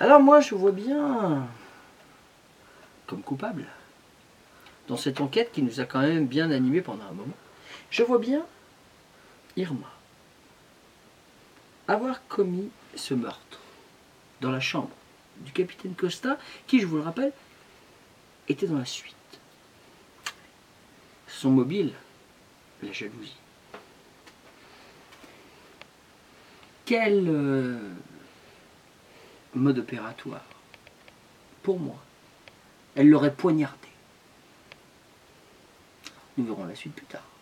Alors moi, je vois bien comme coupable dans cette enquête qui nous a quand même bien animés pendant un moment. Je vois bien Irma avoir commis ce meurtre dans la chambre du capitaine Costa, qui, je vous le rappelle, était dans la suite. Son mobile, la jalousie. Quel euh, mode opératoire Pour moi, elle l'aurait poignardé. Nous verrons la suite plus tard.